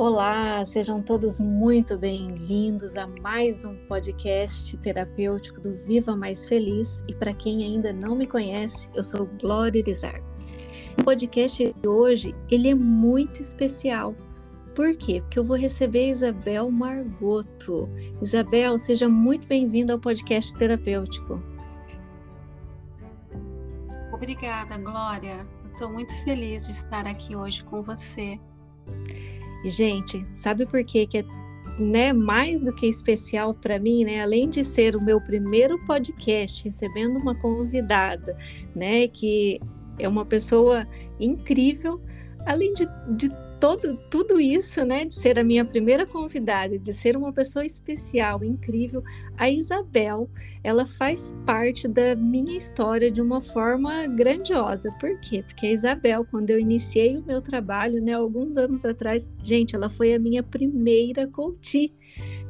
Olá, sejam todos muito bem-vindos a mais um podcast terapêutico do Viva Mais Feliz. E para quem ainda não me conhece, eu sou Glória Irizar. O podcast de hoje ele é muito especial. Por quê? Porque eu vou receber Isabel Margoto. Isabel, seja muito bem-vinda ao podcast terapêutico. Obrigada, Glória. Estou muito feliz de estar aqui hoje com você. E, gente, sabe por quê que é né, mais do que especial para mim, né? Além de ser o meu primeiro podcast recebendo uma convidada, né, que é uma pessoa incrível, além de, de todo, tudo isso, né, de ser a minha primeira convidada, de ser uma pessoa especial, incrível, a Isabel, ela faz parte da minha história de uma forma grandiosa. Por quê? Porque a Isabel, quando eu iniciei o meu trabalho, né, alguns anos atrás, gente, ela foi a minha primeira coach,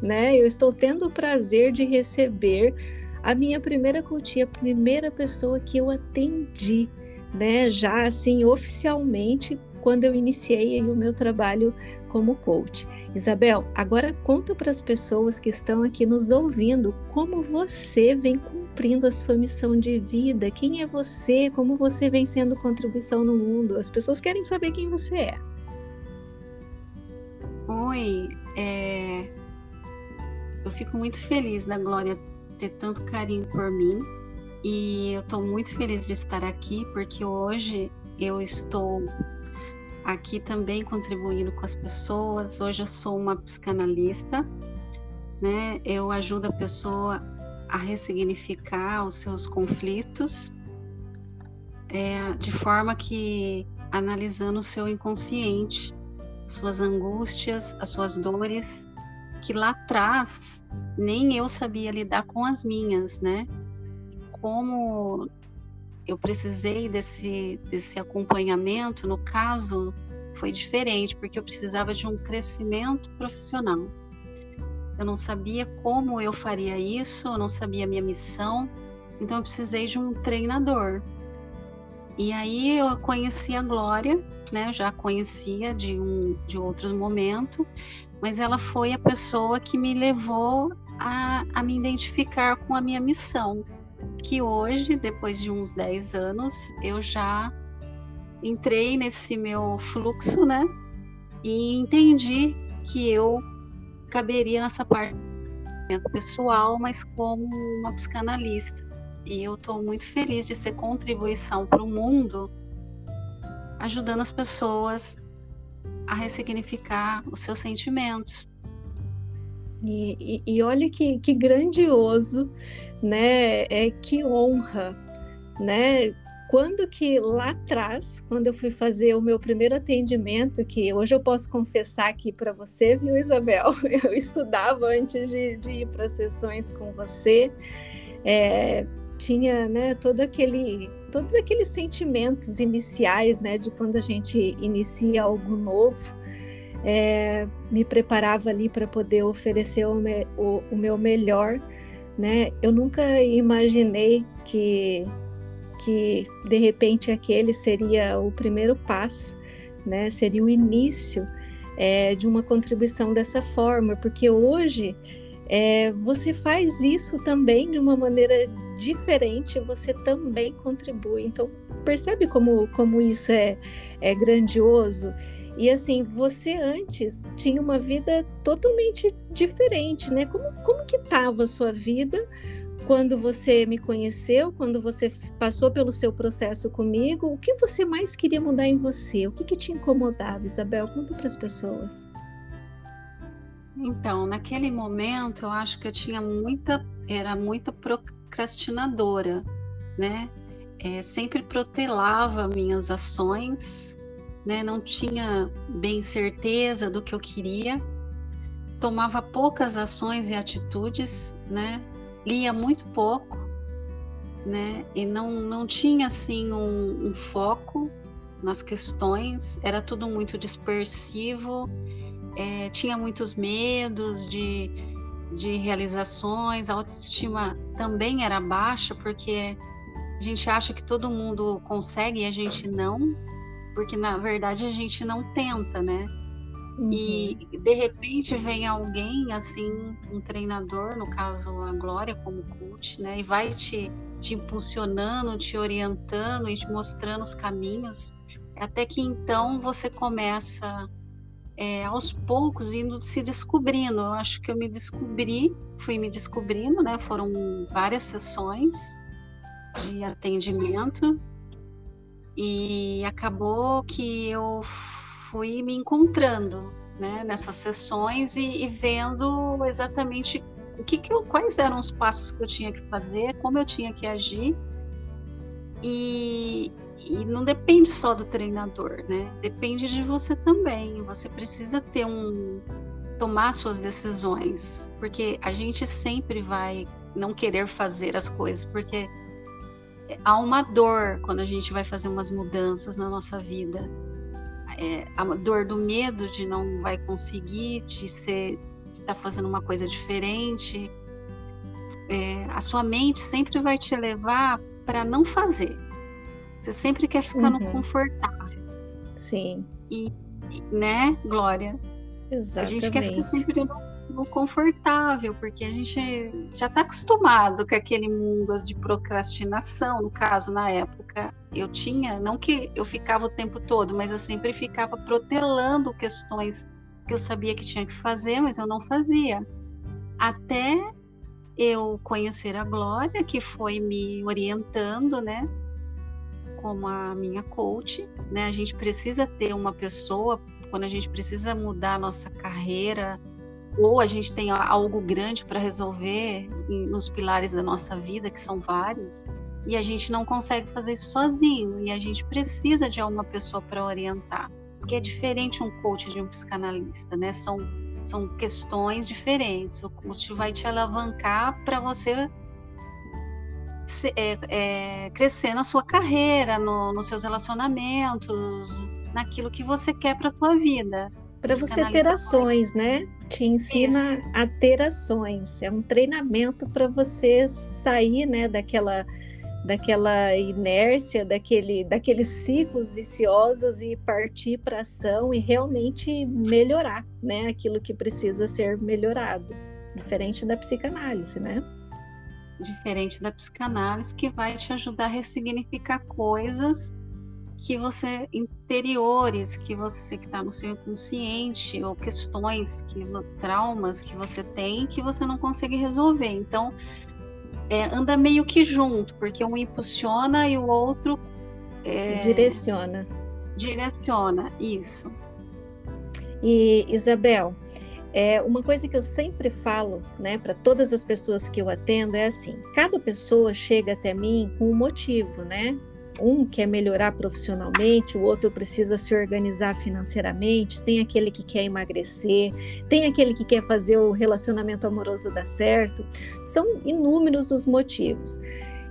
né? Eu estou tendo o prazer de receber a minha primeira coach, a primeira pessoa que eu atendi, né, já assim oficialmente quando eu iniciei o meu trabalho como coach. Isabel, agora conta para as pessoas que estão aqui nos ouvindo como você vem cumprindo a sua missão de vida, quem é você, como você vem sendo contribuição no mundo. As pessoas querem saber quem você é. Oi, é... eu fico muito feliz da Glória ter tanto carinho por mim e eu estou muito feliz de estar aqui porque hoje eu estou aqui também contribuindo com as pessoas. Hoje eu sou uma psicanalista, né? Eu ajudo a pessoa a ressignificar os seus conflitos, é, de forma que analisando o seu inconsciente, suas angústias, as suas dores, que lá atrás nem eu sabia lidar com as minhas, né? Como eu precisei desse, desse acompanhamento. No caso, foi diferente, porque eu precisava de um crescimento profissional. Eu não sabia como eu faria isso, eu não sabia a minha missão, então eu precisei de um treinador. E aí eu conheci a Glória, né? Eu já conhecia de um de outro momento, mas ela foi a pessoa que me levou a, a me identificar com a minha missão que hoje, depois de uns 10 anos, eu já entrei nesse meu fluxo, né? E entendi que eu caberia nessa parte pessoal, mas como uma psicanalista. E eu estou muito feliz de ser contribuição para o mundo, ajudando as pessoas a ressignificar os seus sentimentos. E, e, e olha que, que grandioso né? É que honra, né? Quando que lá atrás, quando eu fui fazer o meu primeiro atendimento, que hoje eu posso confessar aqui para você, viu, Isabel? Eu estudava antes de, de ir para sessões com você, é, tinha, né, todo aquele, todos aqueles sentimentos iniciais, né, de quando a gente inicia algo novo. É, me preparava ali para poder oferecer o, me, o, o meu melhor né? Eu nunca imaginei que que de repente aquele seria o primeiro passo, né? Seria o início é, de uma contribuição dessa forma, porque hoje é, você faz isso também de uma maneira diferente, você também contribui. Então percebe como como isso é, é grandioso e assim, você antes tinha uma vida totalmente diferente, né? Como, como que estava a sua vida quando você me conheceu, quando você passou pelo seu processo comigo? O que você mais queria mudar em você? O que, que te incomodava, Isabel? Conta para as pessoas. Então, naquele momento, eu acho que eu tinha muita, era muita procrastinadora, né? É, sempre protelava minhas ações né? Não tinha bem certeza do que eu queria, tomava poucas ações e atitudes, né? Lia muito pouco, né? E não, não tinha assim um, um foco nas questões, era tudo muito dispersivo, é, tinha muitos medos de, de realizações, a autoestima também era baixa, porque a gente acha que todo mundo consegue e a gente não, porque na verdade a gente não tenta, né? Uhum. E de repente vem alguém, assim, um treinador, no caso a Glória como coach, né? E vai te, te impulsionando, te orientando e te mostrando os caminhos, até que então você começa é, aos poucos indo se descobrindo. Eu acho que eu me descobri, fui me descobrindo, né? Foram várias sessões de atendimento e acabou que eu fui me encontrando né, nessas sessões e, e vendo exatamente o que, que eu, quais eram os passos que eu tinha que fazer, como eu tinha que agir. E, e não depende só do treinador, né? Depende de você também. Você precisa ter um tomar suas decisões, porque a gente sempre vai não querer fazer as coisas, porque há uma dor quando a gente vai fazer umas mudanças na nossa vida é, a dor do medo de não vai conseguir, de ser estar tá fazendo uma coisa diferente. É, a sua mente sempre vai te levar para não fazer. Você sempre quer ficar uhum. no confortável. Sim. E, né, Glória? Exatamente. A gente quer ficar sempre no confortável, porque a gente já está acostumado com aquele mundo de procrastinação. No caso, na época, eu tinha, não que eu ficava o tempo todo, mas eu sempre ficava protelando questões que eu sabia que tinha que fazer, mas eu não fazia. Até eu conhecer a Glória, que foi me orientando, né? Como a minha coach, né? A gente precisa ter uma pessoa quando a gente precisa mudar a nossa carreira, ou a gente tem algo grande para resolver nos pilares da nossa vida, que são vários, e a gente não consegue fazer isso sozinho, e a gente precisa de alguma pessoa para orientar, porque é diferente um coach de um psicanalista, né? São, são questões diferentes. O coach vai te alavancar para você se, é, é, crescer na sua carreira, no, nos seus relacionamentos, naquilo que você quer para a tua vida. Para você ter ações, né? Te ensina Isso. a ter ações. É um treinamento para você sair, né, daquela daquela inércia, daquele, daqueles ciclos viciosos e partir para ação e realmente melhorar, né, aquilo que precisa ser melhorado, diferente da psicanálise, né? Diferente da psicanálise que vai te ajudar a ressignificar coisas que você interiores que você que está no seu inconsciente ou questões que traumas que você tem que você não consegue resolver. Então é, anda meio que junto porque um impulsiona e o outro é, direciona. Direciona isso. E Isabel é uma coisa que eu sempre falo, né, para todas as pessoas que eu atendo é assim: cada pessoa chega até mim com um motivo, né? Um quer melhorar profissionalmente, o outro precisa se organizar financeiramente, tem aquele que quer emagrecer, tem aquele que quer fazer o relacionamento amoroso dar certo. São inúmeros os motivos.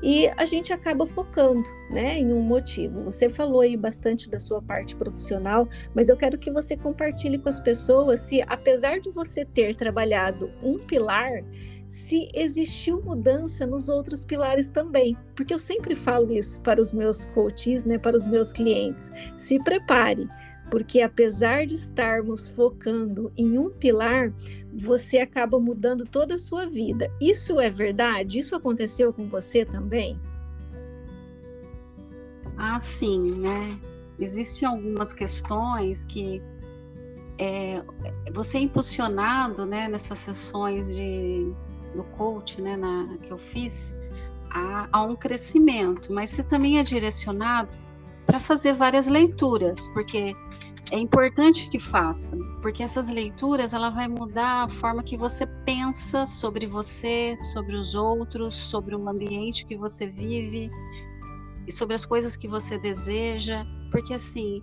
E a gente acaba focando né, em um motivo. Você falou aí bastante da sua parte profissional, mas eu quero que você compartilhe com as pessoas se, apesar de você ter trabalhado um pilar, se existiu mudança nos outros pilares também. Porque eu sempre falo isso para os meus coaches, né, para os meus clientes. Se prepare, porque apesar de estarmos focando em um pilar, você acaba mudando toda a sua vida. Isso é verdade? Isso aconteceu com você também? Ah, sim, né? Existem algumas questões que é, você é impulsionado né, nessas sessões de do coach, né, na, que eu fiz, há, há um crescimento, mas você também é direcionado para fazer várias leituras, porque é importante que faça, porque essas leituras ela vai mudar a forma que você pensa sobre você, sobre os outros, sobre o ambiente que você vive e sobre as coisas que você deseja, porque assim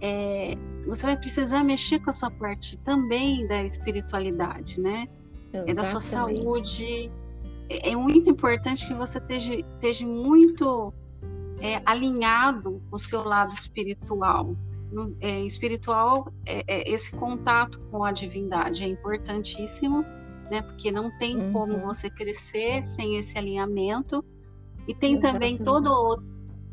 é, você vai precisar mexer com a sua parte também da espiritualidade, né? Exatamente. é da sua saúde. É, é muito importante que você esteja, esteja muito é, alinhado com o seu lado espiritual. No, é, espiritual, é, é, esse contato com a divindade é importantíssimo, né? Porque não tem uhum. como você crescer sem esse alinhamento. E tem Exatamente. também todas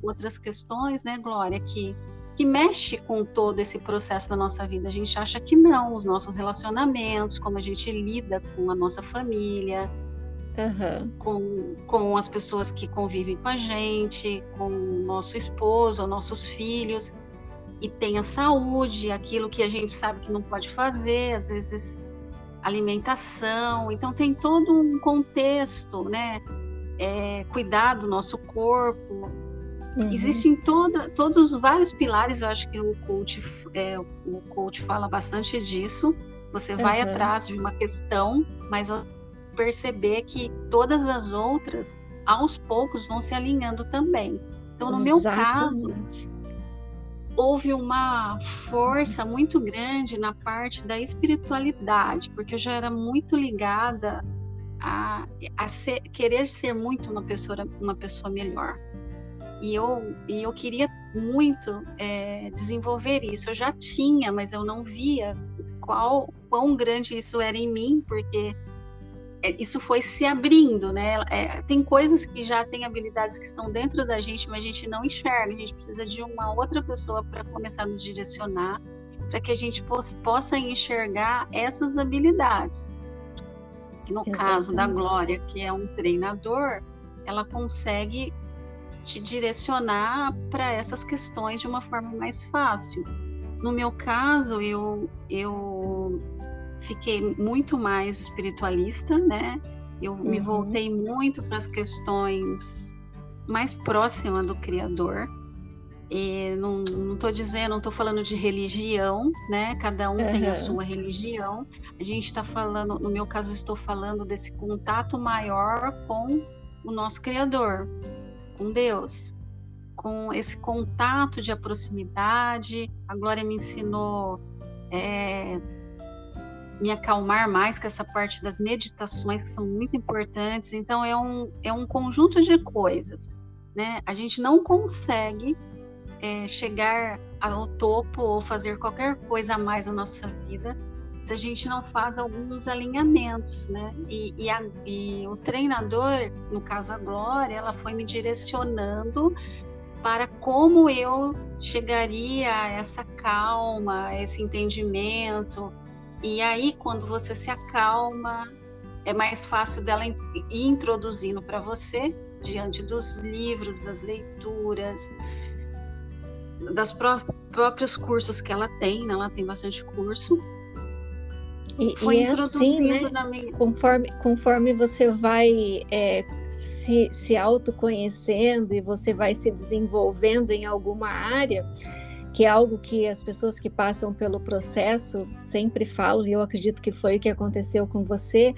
outras questões, né, Glória, que que mexe com todo esse processo da nossa vida. A gente acha que não, os nossos relacionamentos, como a gente lida com a nossa família, uhum. com, com as pessoas que convivem com a gente, com o nosso esposo, nossos filhos, e tem a saúde, aquilo que a gente sabe que não pode fazer, às vezes alimentação, então tem todo um contexto, né? É, cuidar do nosso corpo, Uhum. Existem toda, todos vários pilares, eu acho que o coach, é, o coach fala bastante disso. Você vai uhum. atrás de uma questão, mas perceber que todas as outras, aos poucos, vão se alinhando também. Então, no Exatamente. meu caso, houve uma força muito grande na parte da espiritualidade, porque eu já era muito ligada a, a ser, querer ser muito uma pessoa, uma pessoa melhor. E eu, e eu queria muito é, desenvolver isso. Eu já tinha, mas eu não via qual quão grande isso era em mim, porque é, isso foi se abrindo, né? É, tem coisas que já tem habilidades que estão dentro da gente, mas a gente não enxerga. A gente precisa de uma outra pessoa para começar a nos direcionar, para que a gente possa enxergar essas habilidades. No Exatamente. caso da Glória, que é um treinador, ela consegue te direcionar para essas questões de uma forma mais fácil. No meu caso, eu, eu fiquei muito mais espiritualista, né? Eu uhum. me voltei muito para as questões mais próximas do Criador. E não estou dizendo, não estou falando de religião, né? Cada um uhum. tem a sua religião. A gente está falando, no meu caso, estou falando desse contato maior com o nosso Criador, com Deus, com esse contato de proximidade. A Glória me ensinou é, me acalmar mais com essa parte das meditações que são muito importantes. Então é um, é um conjunto de coisas, né? A gente não consegue é, chegar ao topo ou fazer qualquer coisa a mais na nossa vida se a gente não faz alguns alinhamentos, né? E, e, a, e o treinador, no caso a Glória, ela foi me direcionando para como eu chegaria a essa calma, a esse entendimento. E aí, quando você se acalma, é mais fácil dela ir introduzindo para você, diante dos livros, das leituras, das pró próprios cursos que ela tem, né? ela tem bastante curso e, foi e é assim, né? na minha. Conforme, conforme você vai é, se, se autoconhecendo e você vai se desenvolvendo em alguma área, que é algo que as pessoas que passam pelo processo sempre falam, e eu acredito que foi o que aconteceu com você,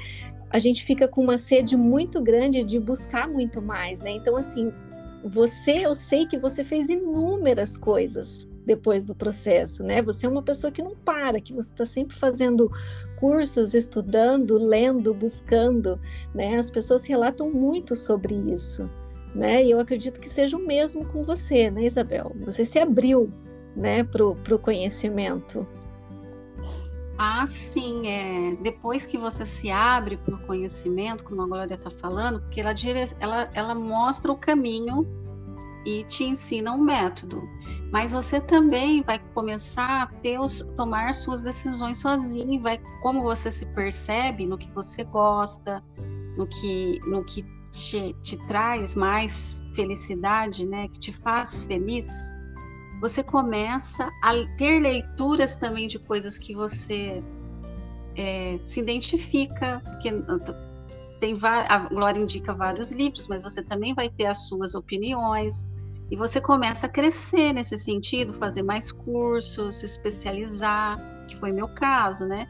a gente fica com uma sede muito grande de buscar muito mais, né? Então, assim, você, eu sei que você fez inúmeras coisas depois do processo, né? Você é uma pessoa que não para, que você está sempre fazendo cursos, estudando, lendo, buscando, né? As pessoas relatam muito sobre isso, né? E eu acredito que seja o mesmo com você, né, Isabel? Você se abriu, né, para o conhecimento. Ah, sim, é. Depois que você se abre para o conhecimento, como a Glória está falando, porque ela, ela, ela mostra o caminho e te ensina um método. Mas você também vai começar a ter tomar suas decisões sozinho, vai como você se percebe no que você gosta, no que no que te, te traz mais felicidade, né, que te faz feliz. Você começa a ter leituras também de coisas que você é, se identifica, porque tem a Glória indica vários livros, mas você também vai ter as suas opiniões, e você começa a crescer nesse sentido, fazer mais cursos, se especializar, que foi meu caso, né?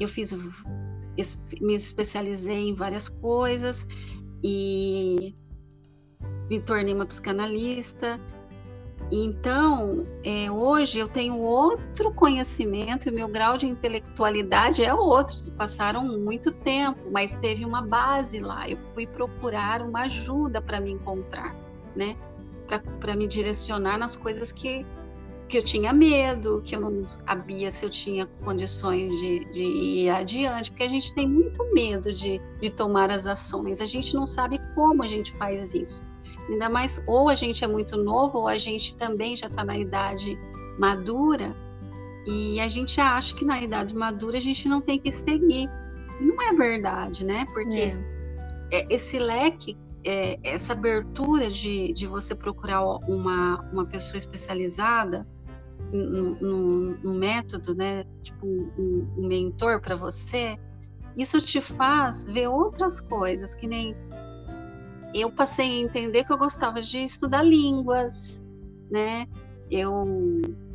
Eu fiz, me especializei em várias coisas e me tornei uma psicanalista. Então, é, hoje eu tenho outro conhecimento e meu grau de intelectualidade é outro. Se passaram muito tempo, mas teve uma base lá. Eu fui procurar uma ajuda para me encontrar, né? Para me direcionar nas coisas que, que eu tinha medo, que eu não sabia se eu tinha condições de, de ir adiante, porque a gente tem muito medo de, de tomar as ações, a gente não sabe como a gente faz isso. Ainda mais, ou a gente é muito novo, ou a gente também já está na idade madura e a gente acha que na idade madura a gente não tem que seguir. Não é verdade, né? Porque é. esse leque, é, essa abertura de, de você procurar uma, uma pessoa especializada no, no, no método, né? Tipo, um, um mentor para você, isso te faz ver outras coisas, que nem eu passei a entender que eu gostava de estudar línguas, né? Eu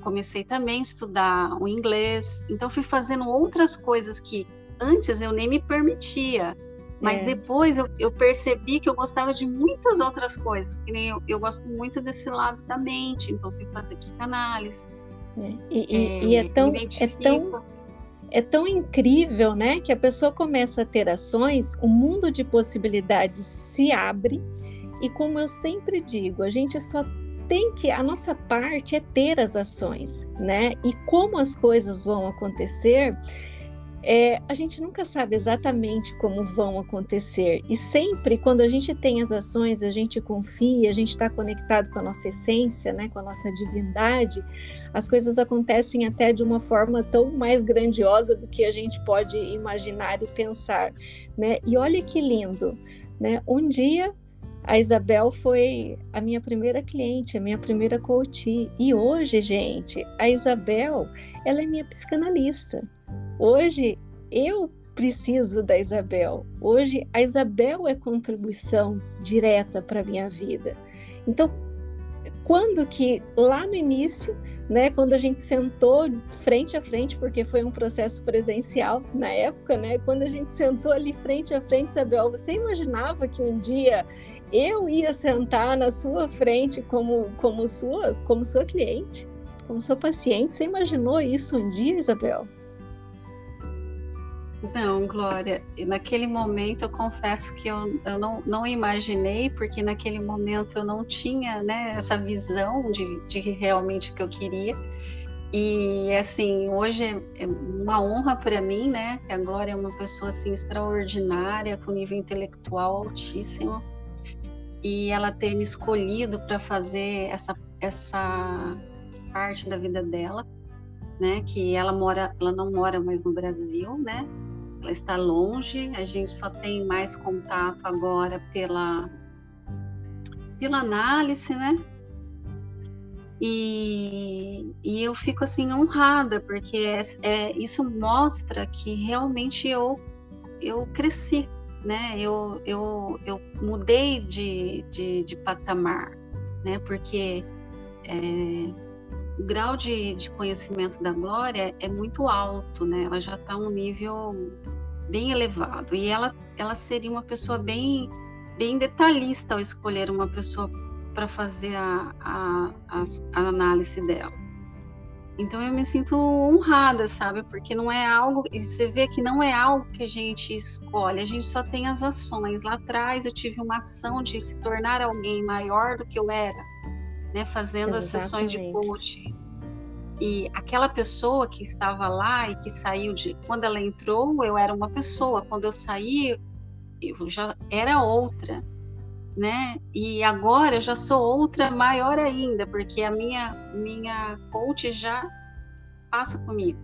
comecei também a estudar o inglês, então fui fazendo outras coisas que antes eu nem me permitia. Mas é. depois eu, eu, percebi que eu gostava de muitas outras coisas, que nem eu, eu gosto muito desse lado da mente, então fui fazer psicanálise. É. E, é, e, é, tão, é, tão, é tão incrível, né, que a pessoa começa a ter ações, o mundo de possibilidades se abre, e como eu sempre digo, a gente só tem que a nossa parte é ter as ações, né? E como as coisas vão acontecer, é, a gente nunca sabe exatamente como vão acontecer. E sempre, quando a gente tem as ações, a gente confia, a gente está conectado com a nossa essência, né, com a nossa divindade, as coisas acontecem até de uma forma tão mais grandiosa do que a gente pode imaginar e pensar. Né? E olha que lindo! Né? Um dia a Isabel foi a minha primeira cliente, a minha primeira coach. E hoje, gente, a Isabel, ela é minha psicanalista. Hoje eu preciso da Isabel. Hoje a Isabel é contribuição direta para minha vida. Então, quando que lá no início, né, quando a gente sentou frente a frente, porque foi um processo presencial na época, né, quando a gente sentou ali frente a frente, Isabel, você imaginava que um dia eu ia sentar na sua frente como, como, sua, como sua cliente, como sua paciente. Você imaginou isso um dia, Isabel? Não, Glória. Naquele momento eu confesso que eu, eu não, não imaginei, porque naquele momento eu não tinha né, essa visão de, de realmente o que eu queria. E assim, hoje é, é uma honra para mim, né? A Glória é uma pessoa assim extraordinária, com nível intelectual altíssimo e ela ter me escolhido para fazer essa, essa parte da vida dela, né? Que ela mora, ela não mora mais no Brasil, né? Ela está longe, a gente só tem mais contato agora pela pela análise, né? E, e eu fico assim honrada porque é, é, isso mostra que realmente eu eu cresci né? Eu, eu, eu mudei de, de, de patamar, né? Porque é, o grau de, de conhecimento da Glória é muito alto, né? Ela já está um nível bem elevado e ela, ela seria uma pessoa bem, bem detalhista ao escolher uma pessoa para fazer a, a, a, a análise dela. Então eu me sinto honrada, sabe? Porque não é algo, você vê que não é algo que a gente escolhe, a gente só tem as ações. Lá atrás eu tive uma ação de se tornar alguém maior do que eu era, né? Fazendo Exatamente. as sessões de coaching. E aquela pessoa que estava lá e que saiu de. Quando ela entrou, eu era uma pessoa. Quando eu saí, eu já era outra né? E agora eu já sou outra maior ainda, porque a minha minha coach já passa comigo.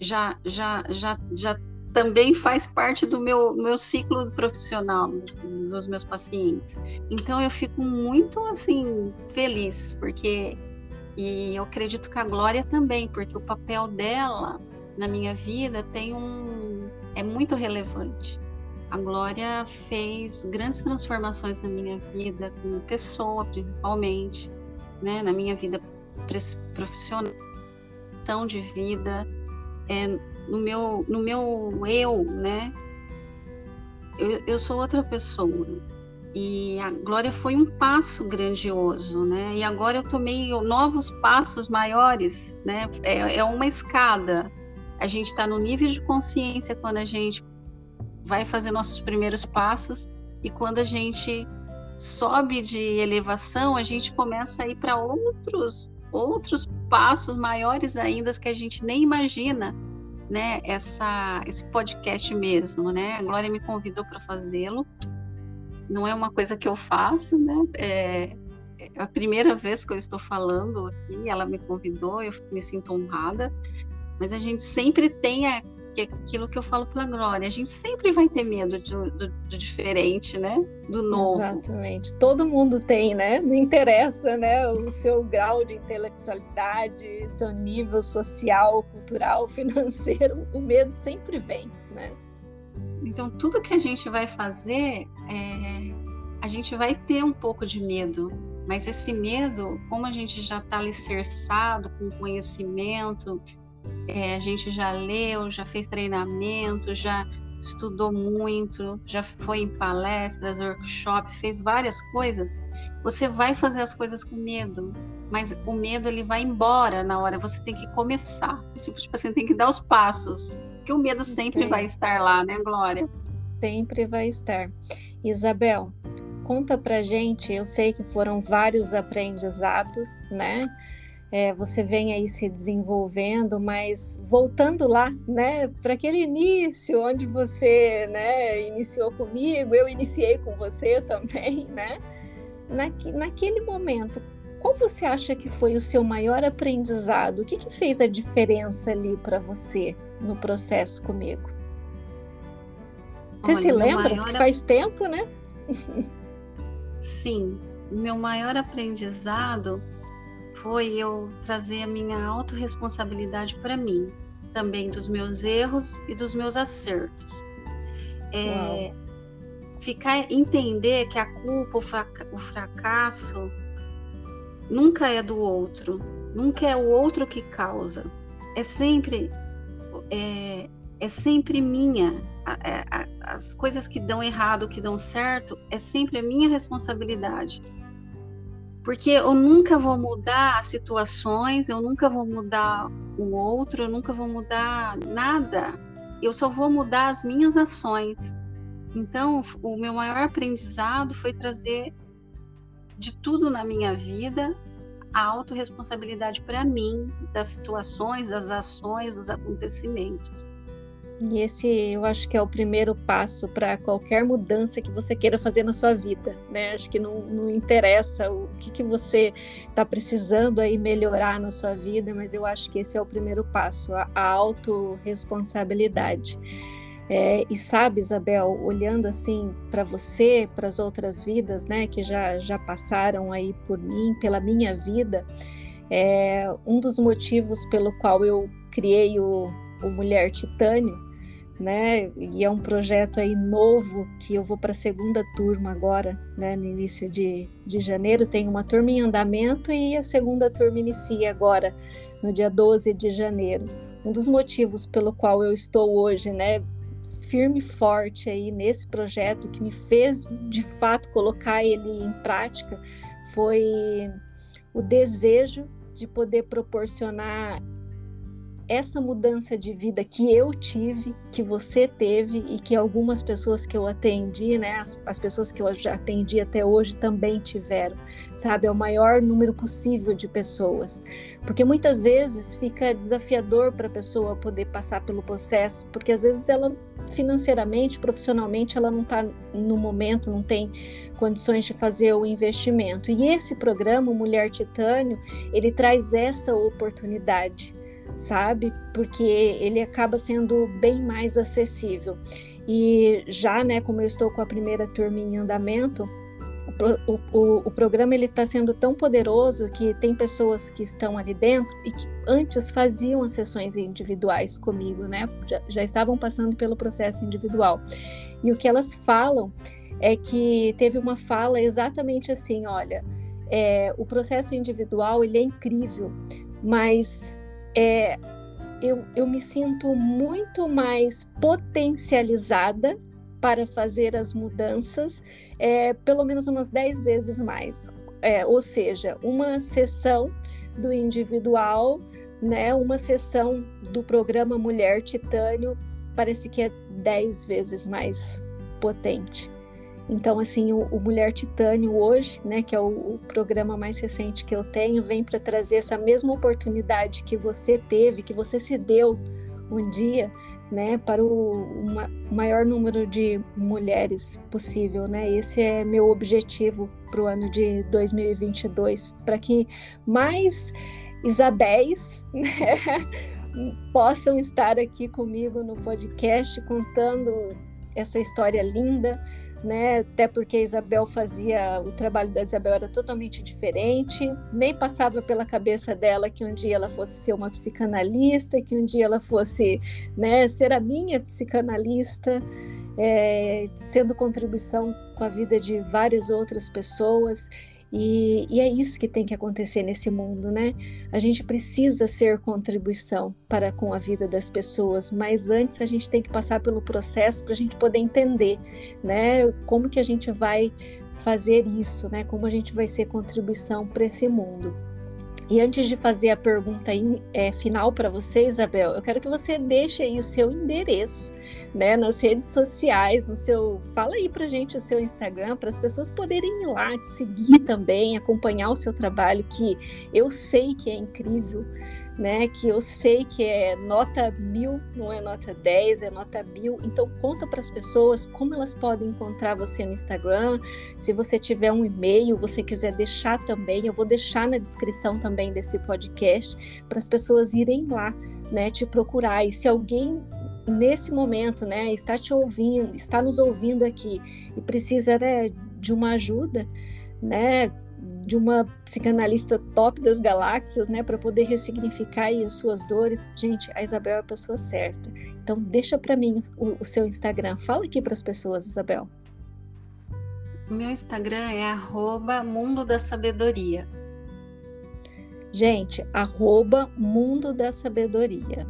Já já já já também faz parte do meu meu ciclo profissional dos meus pacientes. Então eu fico muito assim feliz, porque e eu acredito que a Glória também, porque o papel dela na minha vida tem um é muito relevante a Glória fez grandes transformações na minha vida, como pessoa principalmente, né? na minha vida profissional, de vida, é, no, meu, no meu eu, né? Eu, eu sou outra pessoa. E a Glória foi um passo grandioso, né? E agora eu tomei novos passos maiores, né? É, é uma escada. A gente está no nível de consciência quando a gente vai fazer nossos primeiros passos e quando a gente sobe de elevação, a gente começa a ir para outros outros passos maiores ainda que a gente nem imagina, né? Essa esse podcast mesmo, né? A Glória me convidou para fazê-lo. Não é uma coisa que eu faço, né? É, a primeira vez que eu estou falando aqui, ela me convidou, eu me sinto honrada, mas a gente sempre tem a, aquilo que eu falo para a Glória, a gente sempre vai ter medo do, do, do, diferente, né? Do novo. Exatamente. Todo mundo tem, né? Não interessa, né? O seu grau de intelectualidade, seu nível social, cultural, financeiro, o medo sempre vem, né? Então, tudo que a gente vai fazer, é, a gente vai ter um pouco de medo, mas esse medo, como a gente já está alicerçado com conhecimento, é, a gente já leu, já fez treinamento, já estudou muito, já foi em palestras, workshops, fez várias coisas, você vai fazer as coisas com medo, mas o medo ele vai embora na hora, você tem que começar. Tipo, tipo assim, tem que dar os passos, porque o medo sempre vai estar lá, né, Glória? Sempre vai estar. Isabel, conta pra gente, eu sei que foram vários aprendizados, né? É, você vem aí se desenvolvendo, mas voltando lá, né, para aquele início onde você, né, iniciou comigo, eu iniciei com você também, né? Naque, naquele momento, qual você acha que foi o seu maior aprendizado? O que, que fez a diferença ali para você no processo comigo? Você Olha, se lembra? Maior... Faz tempo, né? Sim, meu maior aprendizado foi eu trazer a minha autorresponsabilidade para mim, também dos meus erros e dos meus acertos. É, ficar entender que a culpa, o fracasso nunca é do outro, nunca é o outro que causa. É sempre é, é sempre minha. as coisas que dão errado, que dão certo, é sempre a minha responsabilidade porque eu nunca vou mudar as situações, eu nunca vou mudar o outro, eu nunca vou mudar nada. Eu só vou mudar as minhas ações. Então, o meu maior aprendizado foi trazer de tudo na minha vida a autorresponsabilidade para mim das situações, das ações, dos acontecimentos. E esse eu acho que é o primeiro passo para qualquer mudança que você queira fazer na sua vida, né? Acho que não, não interessa o que, que você está precisando aí melhorar na sua vida, mas eu acho que esse é o primeiro passo, a, a autorresponsabilidade. É, e sabe, Isabel, olhando assim para você, para as outras vidas, né, que já, já passaram aí por mim, pela minha vida, é, um dos motivos pelo qual eu criei o, o Mulher Titânio, né? E é um projeto aí novo que eu vou para a segunda turma agora, né? No início de, de janeiro tem uma turma em andamento e a segunda turma inicia agora no dia 12 de janeiro. Um dos motivos pelo qual eu estou hoje, né? Firme e forte aí nesse projeto que me fez de fato colocar ele em prática foi o desejo de poder proporcionar essa mudança de vida que eu tive, que você teve e que algumas pessoas que eu atendi, né, as, as, pessoas que eu atendi até hoje também tiveram, sabe? É o maior número possível de pessoas. Porque muitas vezes fica desafiador para a pessoa poder passar pelo processo, porque às vezes ela financeiramente, profissionalmente, ela não está no momento, não tem condições de fazer o investimento. E esse programa, Mulher Titânio, ele traz essa oportunidade sabe? Porque ele acaba sendo bem mais acessível. E já, né, como eu estou com a primeira turma em andamento, o, o, o programa ele está sendo tão poderoso que tem pessoas que estão ali dentro e que antes faziam as sessões individuais comigo, né? Já, já estavam passando pelo processo individual. E o que elas falam é que teve uma fala exatamente assim, olha, é, o processo individual ele é incrível, mas é, eu, eu me sinto muito mais potencializada para fazer as mudanças, é, pelo menos umas 10 vezes mais. É, ou seja, uma sessão do individual, né, uma sessão do programa Mulher Titânio, parece que é 10 vezes mais potente. Então, assim, o, o, Mulher Titânio hoje, né, que é o, o programa mais recente que eu tenho, vem para trazer essa mesma oportunidade que você teve, que você se deu um dia, né, para o maior número de mulheres possível, né? Esse é meu objetivo para o ano de 2022, para que mais Isabéis né, possam estar aqui comigo no podcast contando essa história linda, né? Até porque Isabel fazia o trabalho da Isabel era totalmente diferente, nem passava pela cabeça dela que um dia ela fosse ser uma psicanalista, que um dia ela fosse, né, ser a minha psicanalista. É, sendo contribuição com a vida de várias outras pessoas. E, e, é isso que tem que acontecer nesse mundo, né? A gente precisa ser contribuição para com a vida das pessoas, mas antes a gente tem que passar pelo processo para a gente poder entender, né? Como que a gente vai fazer isso, né? Como a gente vai ser contribuição para esse mundo. E antes de fazer a pergunta é, final para você, Isabel, eu quero que você deixe aí o seu endereço, né, nas redes sociais, no seu, fala aí para gente o seu Instagram, para as pessoas poderem ir lá te seguir também, acompanhar o seu trabalho, que eu sei que é incrível, né? Que eu sei que é nota mil, não é nota 10, é nota mil. Então conta para as pessoas como elas podem encontrar você no Instagram. Se você tiver um e-mail, você quiser deixar também, eu vou deixar na descrição também desse podcast para as pessoas irem lá, né? Te procurar. E se alguém nesse momento, né, está te ouvindo, está nos ouvindo aqui e precisa né, de uma ajuda, né? De uma psicanalista top das galáxias, né, para poder ressignificar as suas dores. Gente, a Isabel é a pessoa certa. Então, deixa para mim o, o, seu Instagram. Fala aqui para as pessoas, Isabel. Meu Instagram é arroba Mundo da Sabedoria. Gente, arroba Mundo da Sabedoria.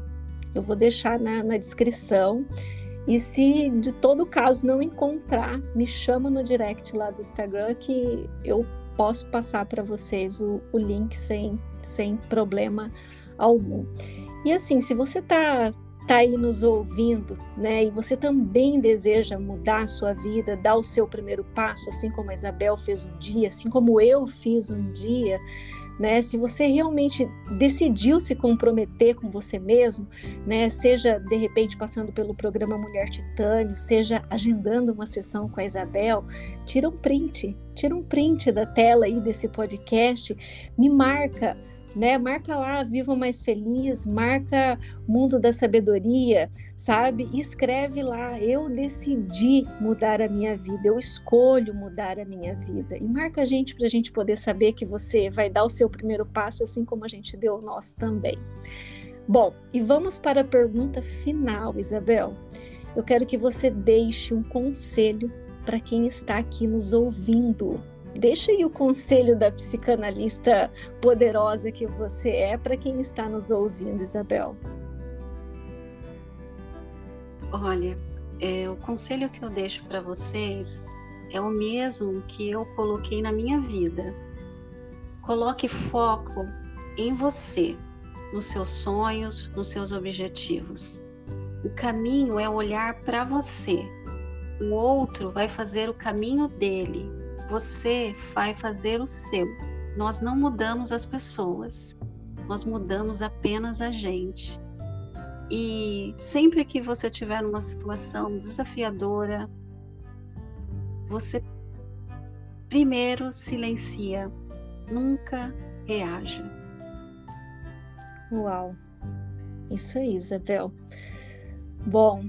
Eu vou deixar na, na descrição. E se de todo caso não encontrar, me chama no direct lá do Instagram que eu posso passar para vocês o, o, link sem, sem problema algum. E assim, se você está tá aí nos ouvindo, né, e você também deseja mudar a sua vida, dar o seu primeiro passo, assim como a Isabel fez um dia, assim como eu fiz um dia, né? Se você realmente decidiu se comprometer com você mesmo, né? Seja de repente passando pelo programa Mulher Titânio, seja agendando uma sessão com a Isabel, tira um print, tira um print da tela aí desse podcast, me marca né? Marca lá Viva Mais Feliz, marca Mundo da Sabedoria, sabe? escreve lá, eu decidi mudar a minha vida, eu escolho mudar a minha vida. E marca a gente para a gente poder saber que você vai dar o seu primeiro passo, assim como a gente deu o nosso também. Bom, e vamos para a pergunta final, Isabel. Eu quero que você deixe um conselho para quem está aqui nos ouvindo Deixa aí o conselho da psicanalista poderosa que você é para quem está nos ouvindo, Isabel. Olha, é, o conselho que eu deixo para vocês é o mesmo que eu coloquei na minha vida. Coloque foco em você, nos seus sonhos, nos seus objetivos. O caminho é olhar para você. O outro vai fazer o caminho dele, você vai fazer o seu. Nós não mudamos as pessoas, nós mudamos apenas a gente. E sempre que você tiver numa situação desafiadora, você primeiro silencia, nunca reaja. Uau! Isso aí, Isabel. Bom,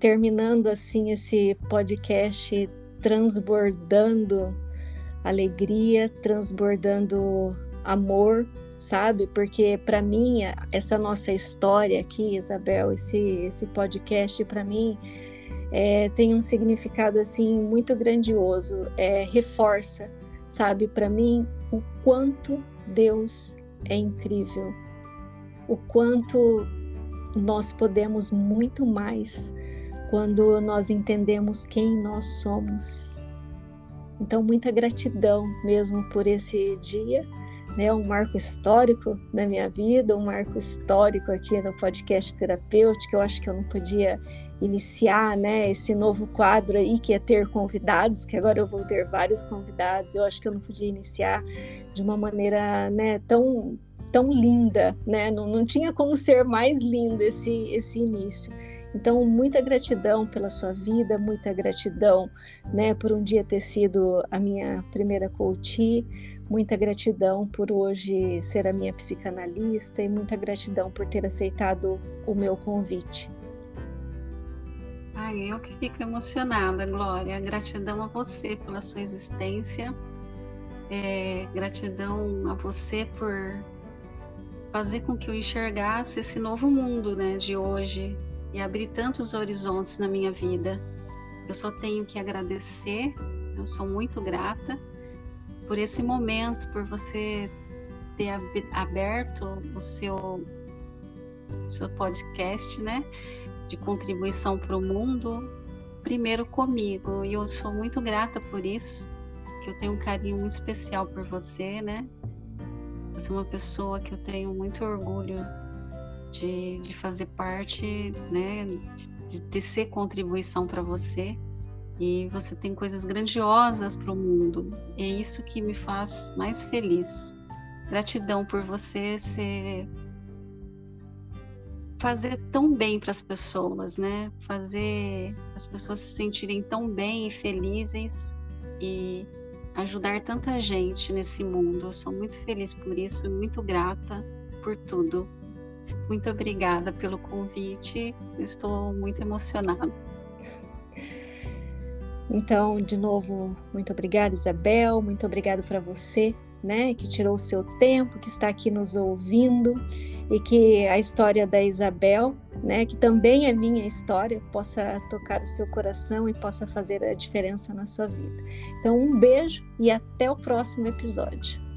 terminando assim esse podcast transbordando alegria, transbordando amor, sabe? Porque para mim essa nossa história aqui, Isabel, esse esse podcast para mim é, tem um significado assim muito grandioso, é, reforça, sabe? Para mim o quanto Deus é incrível, o quanto nós podemos muito mais quando nós entendemos quem nós somos. Então, muita gratidão mesmo por esse dia, né? Um marco histórico na minha vida, um marco histórico aqui no podcast terapêutico. Eu acho que eu não podia iniciar, né, esse novo quadro aí que é ter convidados, que agora eu vou ter vários convidados. Eu acho que eu não podia iniciar de uma maneira, né, tão tão linda, né? Não, não tinha como ser mais lindo esse esse início. Então, muita gratidão pela sua vida, muita gratidão, né, por um dia ter sido a minha primeira coach, muita gratidão por hoje ser a minha psicanalista e muita gratidão por ter aceitado o meu convite. Ai, eu que fico emocionada, Glória. Gratidão a você pela sua existência. É, gratidão a você por fazer com que eu enxergasse esse novo mundo né, de hoje e abrir tantos horizontes na minha vida. Eu só tenho que agradecer, eu sou muito grata por esse momento, por você ter aberto o seu, o seu podcast, né? de contribuição para o mundo, primeiro comigo. E eu sou muito grata por isso, que eu tenho um carinho muito especial por você, né? Você é uma pessoa que eu tenho muito orgulho de, de fazer parte, né? De, de ser contribuição para você. E você tem coisas grandiosas para o mundo. E é isso que me faz mais feliz. Gratidão por você ser fazer tão bem para as pessoas, né? Fazer as pessoas se sentirem tão bem e felizes e ajudar tanta gente nesse mundo. Eu sou muito feliz por isso e muito grata por tudo. Muito obrigada pelo convite. Estou muito emocionada. Então, de novo, muito obrigada, Isabel. Muito obrigada para você, né, que tirou o seu tempo, que está aqui nos ouvindo e que a história da Isabel, né, que também é minha história, possa tocar o seu coração e possa fazer a diferença na sua vida. Então, um beijo e até o próximo episódio.